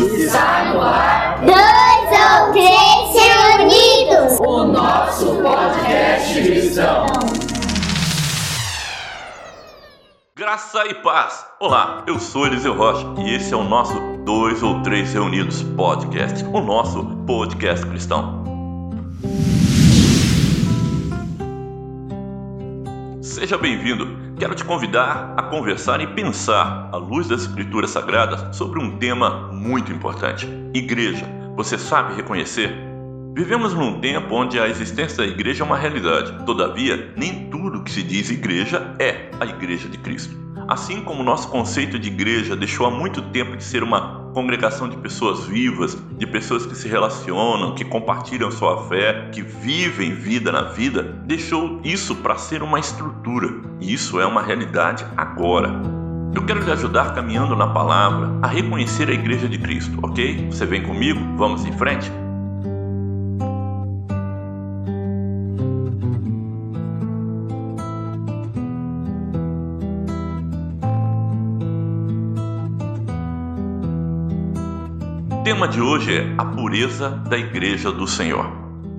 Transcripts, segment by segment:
Está no ar. Dois ou três reunidos. O nosso podcast cristão. Graça e paz! Olá, eu sou Eliseu Rocha e esse é o nosso Dois ou Três Reunidos Podcast, o nosso podcast cristão. Seja bem-vindo. Quero te convidar a conversar e pensar, à luz das Escrituras Sagradas, sobre um tema muito importante: igreja. Você sabe reconhecer? Vivemos num tempo onde a existência da igreja é uma realidade. Todavia, nem tudo que se diz igreja é a igreja de Cristo. Assim como nosso conceito de igreja deixou há muito tempo de ser uma congregação de pessoas vivas, de pessoas que se relacionam, que compartilham sua fé, que vivem vida na vida, deixou isso para ser uma estrutura. E isso é uma realidade agora. Eu quero lhe ajudar caminhando na palavra a reconhecer a igreja de Cristo, ok? Você vem comigo? Vamos em frente? Tema de hoje é a pureza da igreja do Senhor.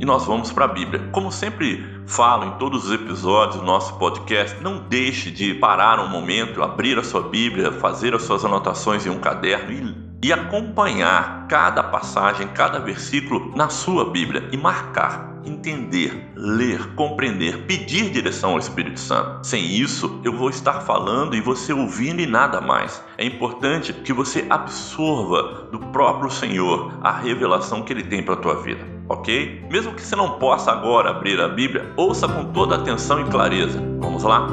E nós vamos para a Bíblia. Como sempre falo em todos os episódios do nosso podcast, não deixe de parar um momento, abrir a sua Bíblia, fazer as suas anotações em um caderno e, e acompanhar cada passagem, cada versículo na sua Bíblia e marcar entender, ler, compreender, pedir direção ao Espírito Santo. Sem isso, eu vou estar falando e você ouvindo e nada mais. É importante que você absorva do próprio Senhor a revelação que ele tem para a tua vida, ok? Mesmo que você não possa agora abrir a Bíblia, ouça com toda atenção e clareza. Vamos lá?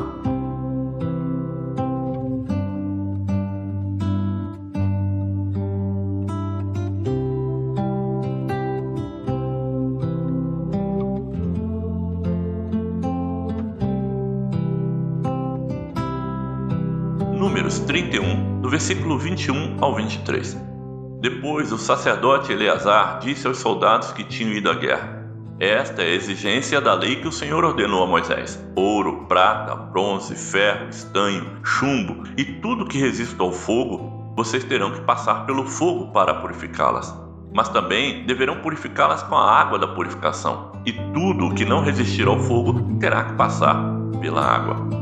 Números 31, do versículo 21 ao 23. Depois o sacerdote Eleazar disse aos soldados que tinham ido à guerra: Esta é a exigência da lei que o Senhor ordenou a Moisés: ouro, prata, bronze, ferro, estanho, chumbo e tudo que resiste ao fogo, vocês terão que passar pelo fogo para purificá-las. Mas também deverão purificá-las com a água da purificação, e tudo o que não resistir ao fogo terá que passar pela água.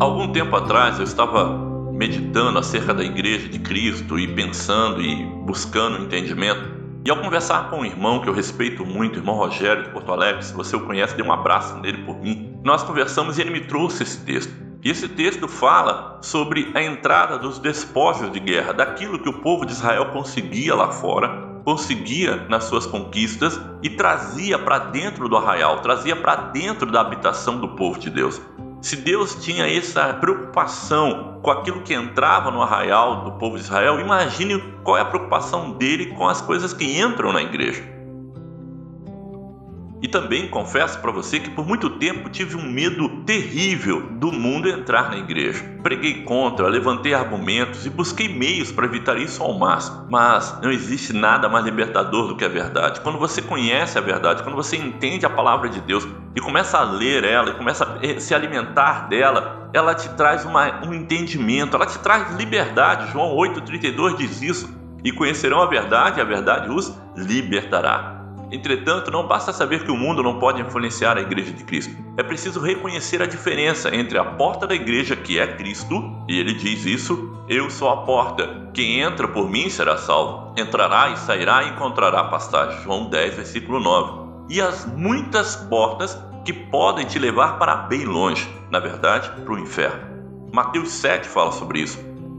Algum tempo atrás eu estava meditando acerca da igreja de Cristo e pensando e buscando entendimento. E ao conversar com um irmão que eu respeito muito, o irmão Rogério de Porto Alegre, se você o conhece, dê um abraço nele por mim. Nós conversamos e ele me trouxe esse texto. E esse texto fala sobre a entrada dos despojos de guerra, daquilo que o povo de Israel conseguia lá fora, conseguia nas suas conquistas e trazia para dentro do arraial, trazia para dentro da habitação do povo de Deus. Se Deus tinha essa preocupação com aquilo que entrava no arraial do povo de Israel, imagine qual é a preocupação dele com as coisas que entram na igreja. Também confesso para você que por muito tempo tive um medo terrível do mundo entrar na igreja. Preguei contra, levantei argumentos e busquei meios para evitar isso ao máximo. Mas não existe nada mais libertador do que a verdade. Quando você conhece a verdade, quando você entende a palavra de Deus e começa a ler ela e começa a se alimentar dela, ela te traz uma, um entendimento, ela te traz liberdade. João 8,32 diz isso. E conhecerão a verdade, e a verdade os libertará. Entretanto, não basta saber que o mundo não pode influenciar a igreja de Cristo. É preciso reconhecer a diferença entre a porta da igreja, que é Cristo, e ele diz isso: Eu sou a porta. Quem entra por mim será salvo. Entrará e sairá e encontrará pastagem. João 10, versículo 9. E as muitas portas que podem te levar para bem longe, na verdade, para o inferno. Mateus 7 fala sobre isso.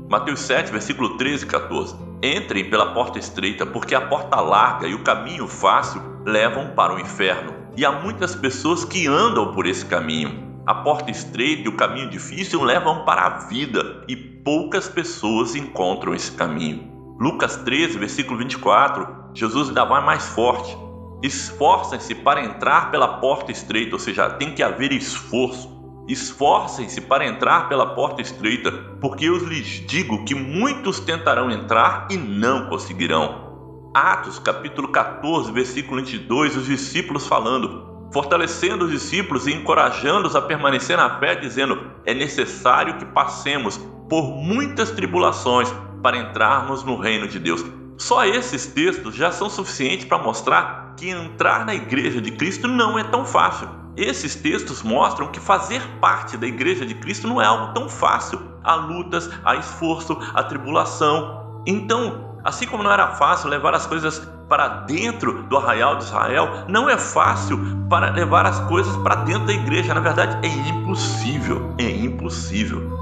Mateus 7, versículo 13 e 14. Entrem pela porta estreita, porque a porta larga e o caminho fácil levam para o inferno. E há muitas pessoas que andam por esse caminho. A porta estreita e o caminho difícil levam para a vida, e poucas pessoas encontram esse caminho. Lucas 13, versículo 24, Jesus ainda vai mais forte. Esforcem-se para entrar pela porta estreita, ou seja, tem que haver esforço. Esforcem-se para entrar pela porta estreita, porque eu lhes digo que muitos tentarão entrar e não conseguirão. Atos capítulo 14, versículo 22, os discípulos falando, fortalecendo os discípulos e encorajando-os a permanecer na fé, dizendo: é necessário que passemos por muitas tribulações para entrarmos no reino de Deus. Só esses textos já são suficientes para mostrar que entrar na igreja de Cristo não é tão fácil. Esses textos mostram que fazer parte da igreja de Cristo não é algo tão fácil. Há lutas, há esforço, há tribulação. Então, assim como não era fácil levar as coisas para dentro do arraial de Israel, não é fácil para levar as coisas para dentro da igreja. Na verdade, é impossível. É impossível.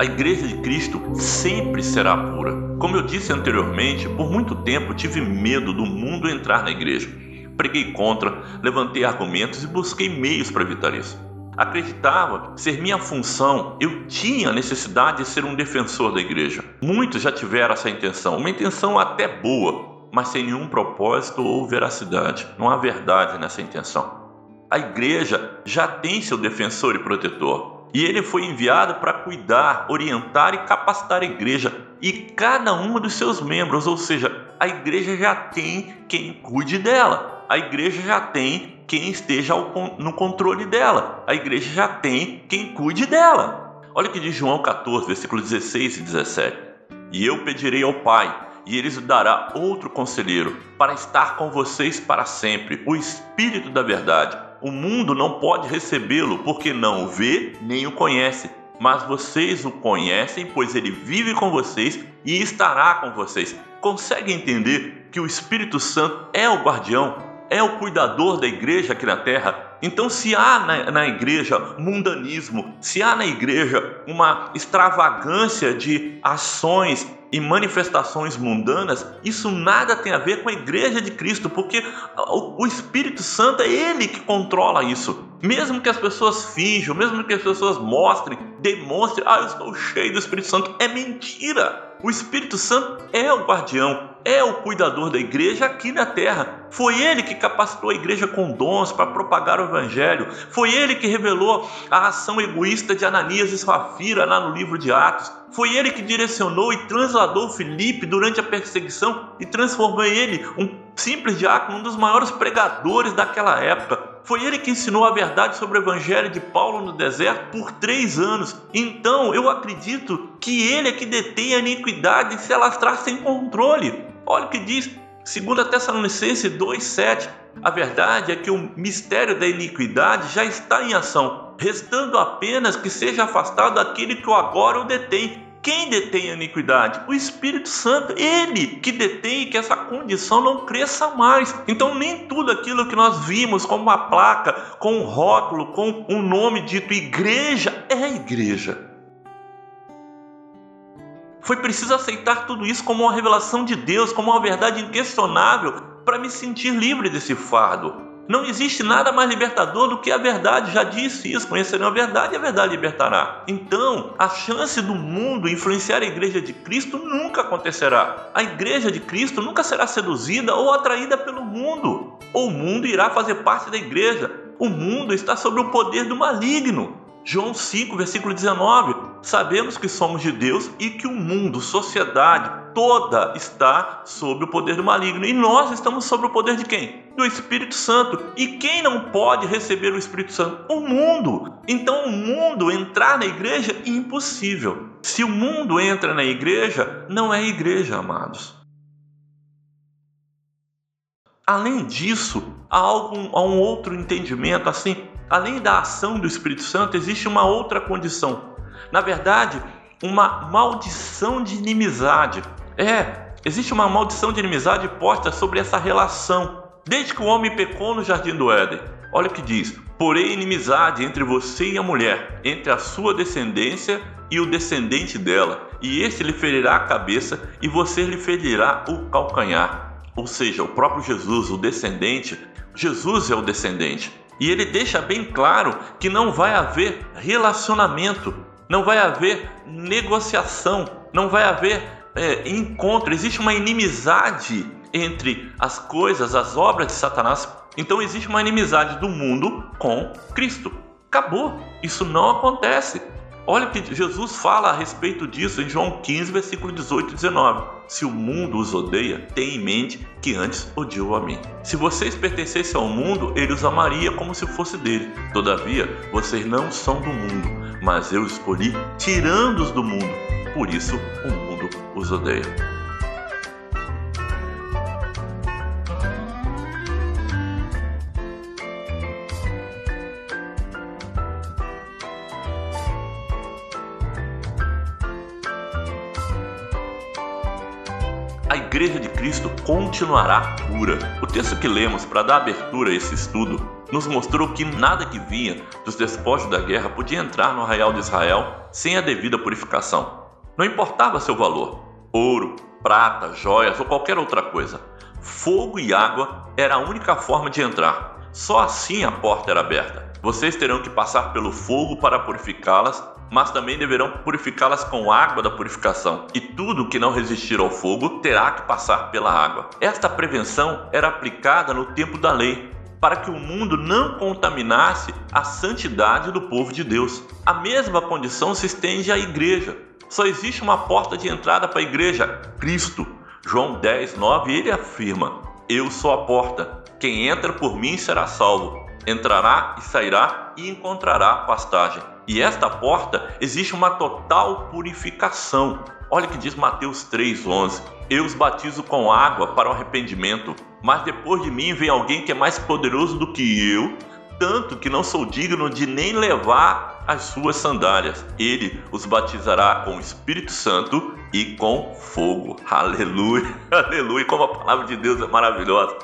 A Igreja de Cristo sempre será pura. Como eu disse anteriormente, por muito tempo tive medo do mundo entrar na igreja. Preguei contra, levantei argumentos e busquei meios para evitar isso. Acreditava ser minha função, eu tinha necessidade de ser um defensor da igreja. Muitos já tiveram essa intenção, uma intenção até boa, mas sem nenhum propósito ou veracidade. Não há verdade nessa intenção. A igreja já tem seu defensor e protetor. E ele foi enviado para cuidar, orientar e capacitar a igreja e cada um dos seus membros, ou seja, a igreja já tem quem cuide dela, a igreja já tem quem esteja no controle dela, a igreja já tem quem cuide dela. Olha o que diz João 14, versículos 16 e 17: E eu pedirei ao Pai, e ele lhes dará outro conselheiro, para estar com vocês para sempre, o Espírito da Verdade o mundo não pode recebê-lo porque não o vê nem o conhece. Mas vocês o conhecem, pois ele vive com vocês e estará com vocês. Consegue entender que o Espírito Santo é o guardião, é o cuidador da igreja aqui na terra? Então, se há na, na, igreja mundanismo, se há na igreja uma extravagância de ações e manifestações mundanas, isso nada tem a ver com a igreja de Cristo, porque o, Espírito Santo é ele que controla isso. Mesmo que as pessoas finjam, mesmo que as pessoas mostrem, demonstrem, ah, eu estou cheio do Espírito Santo, é mentira. O Espírito Santo é o guardião, é o cuidador da igreja aqui na terra. Foi ele que capacitou a igreja com dons para propagar o evangelho. Foi ele que revelou a ação egoísta de Ananias e Safira lá no livro de Atos. Foi ele que direcionou e transladou Filipe durante a perseguição e transformou ele, um simples diácono, um dos maiores pregadores daquela época. Foi ele que ensinou a verdade sobre o evangelho de Paulo no deserto por três anos. Então eu acredito que ele é que detém a iniquidade se alastrar sem controle. Olha o que diz 2 Tessalonicenses 2,7. A verdade é que o mistério da iniquidade já está em ação, restando apenas que seja afastado aquele que o agora o detém. Quem detém a iniquidade? O Espírito Santo, ele que detém que essa condição não cresça mais. Então, nem tudo aquilo que nós vimos como uma placa, com um rótulo, com um nome dito igreja, é igreja. Foi preciso aceitar tudo isso como uma revelação de Deus, como uma verdade inquestionável, para me sentir livre desse fardo. Não existe nada mais libertador do que a verdade. Já disse isso: conhecerão a verdade e a verdade libertará. Então, a chance do mundo influenciar a igreja de Cristo nunca acontecerá. A igreja de Cristo nunca será seduzida ou atraída pelo mundo. O mundo irá fazer parte da igreja. O mundo está sob o poder do maligno. João 5, versículo 19. Sabemos que somos de Deus e que o mundo, sociedade toda está sob o poder do maligno. E nós estamos sob o poder de quem? Do Espírito Santo. E quem não pode receber o Espírito Santo? O mundo. Então, o mundo entrar na igreja é impossível. Se o mundo entra na igreja, não é igreja, amados. Além disso, há, algum, há um outro entendimento assim além da ação do Espírito Santo, existe uma outra condição. Na verdade, uma maldição de inimizade. É, existe uma maldição de inimizade posta sobre essa relação, desde que o homem pecou no jardim do Éden. Olha o que diz: Porém, inimizade entre você e a mulher, entre a sua descendência e o descendente dela, e este lhe ferirá a cabeça e você lhe ferirá o calcanhar. Ou seja, o próprio Jesus, o descendente, Jesus é o descendente. E ele deixa bem claro que não vai haver relacionamento, não vai haver negociação, não vai haver é, encontro. Existe uma inimizade entre as coisas, as obras de Satanás. Então existe uma inimizade do mundo com Cristo. Acabou. Isso não acontece. Olha o que Jesus fala a respeito disso em João 15, versículo 18 e 19. Se o mundo os odeia, tenha em mente que antes odiou a mim. Se vocês pertencessem ao mundo, ele os amaria como se fosse dele. Todavia, vocês não são do mundo, mas eu escolhi tirando-os do mundo. Por isso, o mundo os odeia. Igreja de Cristo continuará pura. O texto que lemos para dar abertura a esse estudo nos mostrou que nada que vinha dos despojos da guerra podia entrar no arraial de Israel sem a devida purificação. Não importava seu valor, ouro, prata, joias ou qualquer outra coisa. Fogo e água era a única forma de entrar. Só assim a porta era aberta. Vocês terão que passar pelo fogo para purificá-las mas também deverão purificá-las com água da purificação, e tudo que não resistir ao fogo terá que passar pela água. Esta prevenção era aplicada no tempo da lei, para que o mundo não contaminasse a santidade do povo de Deus. A mesma condição se estende à igreja. Só existe uma porta de entrada para a igreja, Cristo. João 10, 9, ele afirma: Eu sou a porta. Quem entra por mim será salvo. Entrará e sairá e encontrará pastagem. E esta porta existe uma total purificação. Olha o que diz Mateus 3:11. Eu os batizo com água para o arrependimento, mas depois de mim vem alguém que é mais poderoso do que eu, tanto que não sou digno de nem levar as suas sandálias. Ele os batizará com o Espírito Santo e com fogo. Aleluia, aleluia, como a palavra de Deus é maravilhosa.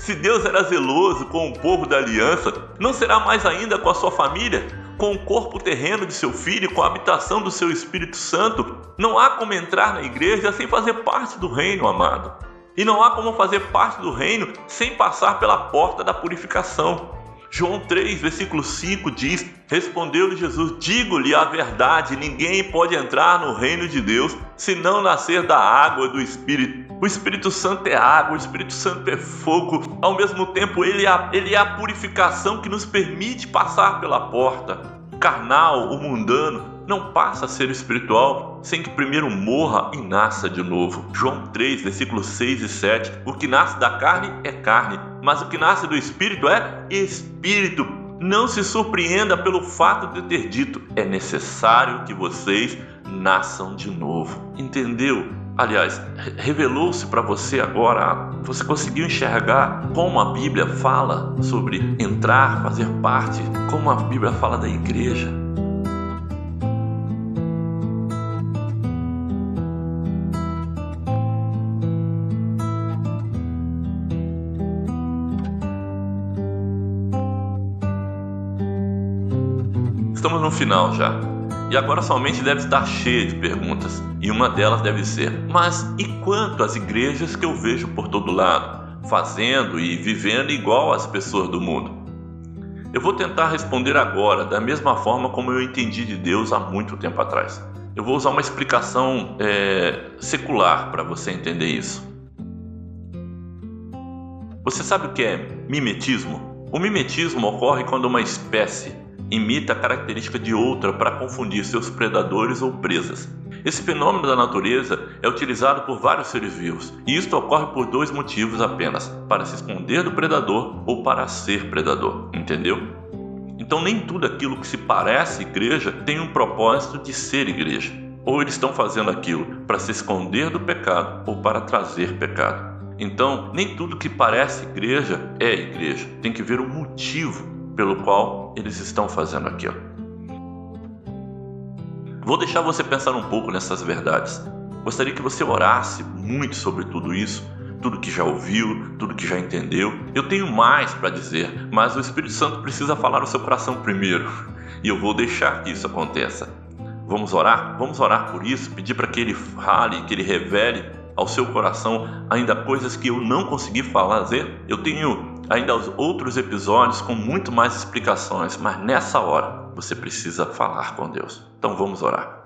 Se Deus era zeloso com o povo da aliança, não será mais ainda com a sua família, com o corpo terreno de seu filho, com a habitação do seu Espírito Santo? Não há como entrar na igreja sem fazer parte do reino, amado. E não há como fazer parte do reino sem passar pela porta da purificação. João 3, versículo 5 diz: Respondeu-lhe Jesus: Digo-lhe a verdade, ninguém pode entrar no reino de Deus se não nascer da água do Espírito. O Espírito Santo é água, o Espírito Santo é fogo, ao mesmo tempo, ele é a, ele é a purificação que nos permite passar pela porta. O carnal, o mundano, não passa a ser espiritual sem que primeiro morra e nasça de novo. João 3, versículos 6 e 7. O que nasce da carne é carne, mas o que nasce do espírito é espírito. Não se surpreenda pelo fato de ter dito: é necessário que vocês nasçam de novo. Entendeu? Aliás, revelou-se para você agora, você conseguiu enxergar como a Bíblia fala sobre entrar, fazer parte, como a Bíblia fala da igreja. Estamos no final já. E agora somente deve estar cheia de perguntas. E uma delas deve ser: mas e quanto às igrejas que eu vejo por todo lado, fazendo e vivendo igual às pessoas do mundo? Eu vou tentar responder agora da mesma forma como eu entendi de Deus há muito tempo atrás. Eu vou usar uma explicação é, secular para você entender isso. Você sabe o que é mimetismo? O mimetismo ocorre quando uma espécie imita a característica de outra para confundir seus predadores ou presas. Esse fenômeno da natureza é utilizado por vários seres vivos, e isto ocorre por dois motivos apenas: para se esconder do predador ou para ser predador, entendeu? Então, nem tudo aquilo que se parece igreja tem um propósito de ser igreja. Ou eles estão fazendo aquilo para se esconder do pecado ou para trazer pecado. Então, nem tudo que parece igreja é igreja. Tem que ver o motivo pelo qual eles estão fazendo aquilo. Vou deixar você pensar um pouco nessas verdades. Gostaria que você orasse muito sobre tudo isso, tudo que já ouviu, tudo que já entendeu. Eu tenho mais para dizer, mas o Espírito Santo precisa falar no seu coração primeiro, e eu vou deixar que isso aconteça. Vamos orar? Vamos orar por isso, pedir para que ele fale, que ele revele ao seu coração ainda coisas que eu não consegui fazer. Eu tenho ainda outros episódios com muito mais explicações, mas nessa hora você precisa falar com Deus. Então vamos orar.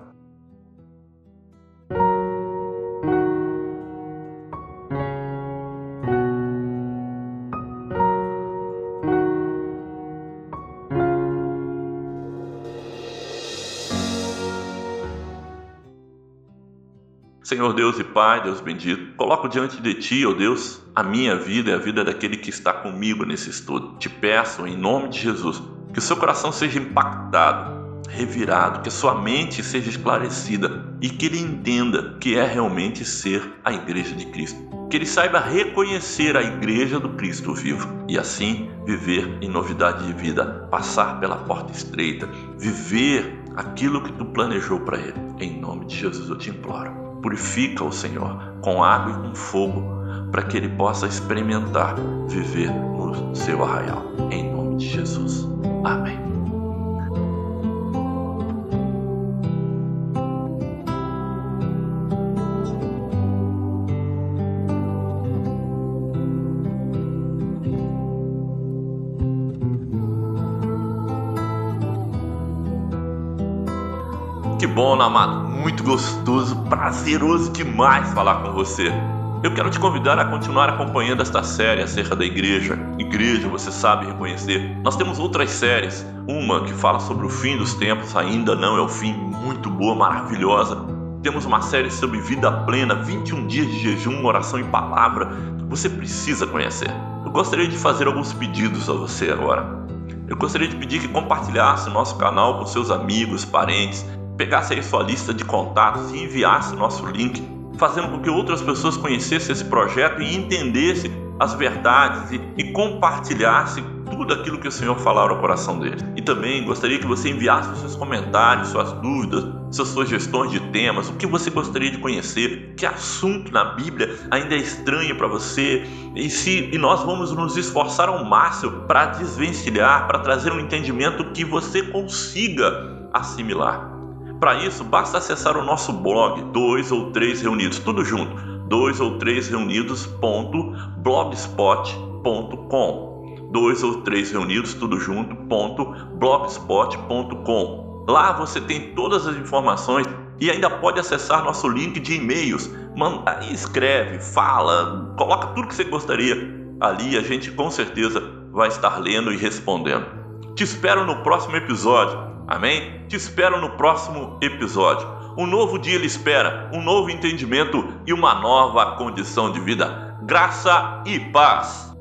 Senhor Deus e Pai, Deus bendito, coloco diante de Ti, ó oh Deus, a minha vida e a vida daquele que está comigo nesse estudo. Te peço, em nome de Jesus, que o seu coração seja impactado, revirado, que a sua mente seja esclarecida e que ele entenda que é realmente ser a igreja de Cristo. Que ele saiba reconhecer a igreja do Cristo vivo e assim viver em novidade de vida, passar pela porta estreita, viver aquilo que tu planejou para ele. Em nome de Jesus eu te imploro. Purifica o Senhor com água e com fogo, para que ele possa experimentar viver no seu arraial. Em nome de Jesus. Amém. Muito gostoso, prazeroso demais falar com você. Eu quero te convidar a continuar acompanhando esta série acerca da igreja. Igreja, você sabe reconhecer. Nós temos outras séries. Uma que fala sobre o fim dos tempos, ainda não é o fim, muito boa, maravilhosa. Temos uma série sobre vida plena, 21 dias de jejum, oração e palavra. Você precisa conhecer. Eu gostaria de fazer alguns pedidos a você agora. Eu gostaria de pedir que compartilhasse nosso canal com seus amigos, parentes, pegasse aí sua lista de contatos e enviasse nosso link, fazendo com que outras pessoas conhecessem esse projeto e entendessem as verdades e, e tudo aquilo que o Senhor falar ao coração deles. E também gostaria que você enviasse os seus comentários, suas dúvidas, suas sugestões de temas, o que você gostaria de conhecer, que assunto na Bíblia ainda é estranho para você, e se e nós vamos nos esforçar ao máximo para desvencilhar, para trazer um entendimento que você consiga assimilar. Para isso, basta acessar o nosso blog, dois ou três reunidos, tudo junto, dois ou três reunidos.blogspot.com. Dois ou três reunidos, tudo junto, ponto, blogspot.com. Lá você tem todas as informações e ainda pode acessar nosso link de e-mails. Manda, escreve, fala, coloca tudo que você gostaria. Ali a gente com certeza vai estar lendo e respondendo. Te espero no próximo episódio. Amém? Te espero no próximo episódio. Um novo dia lhe espera, um novo entendimento e uma nova condição de vida. Graça e paz.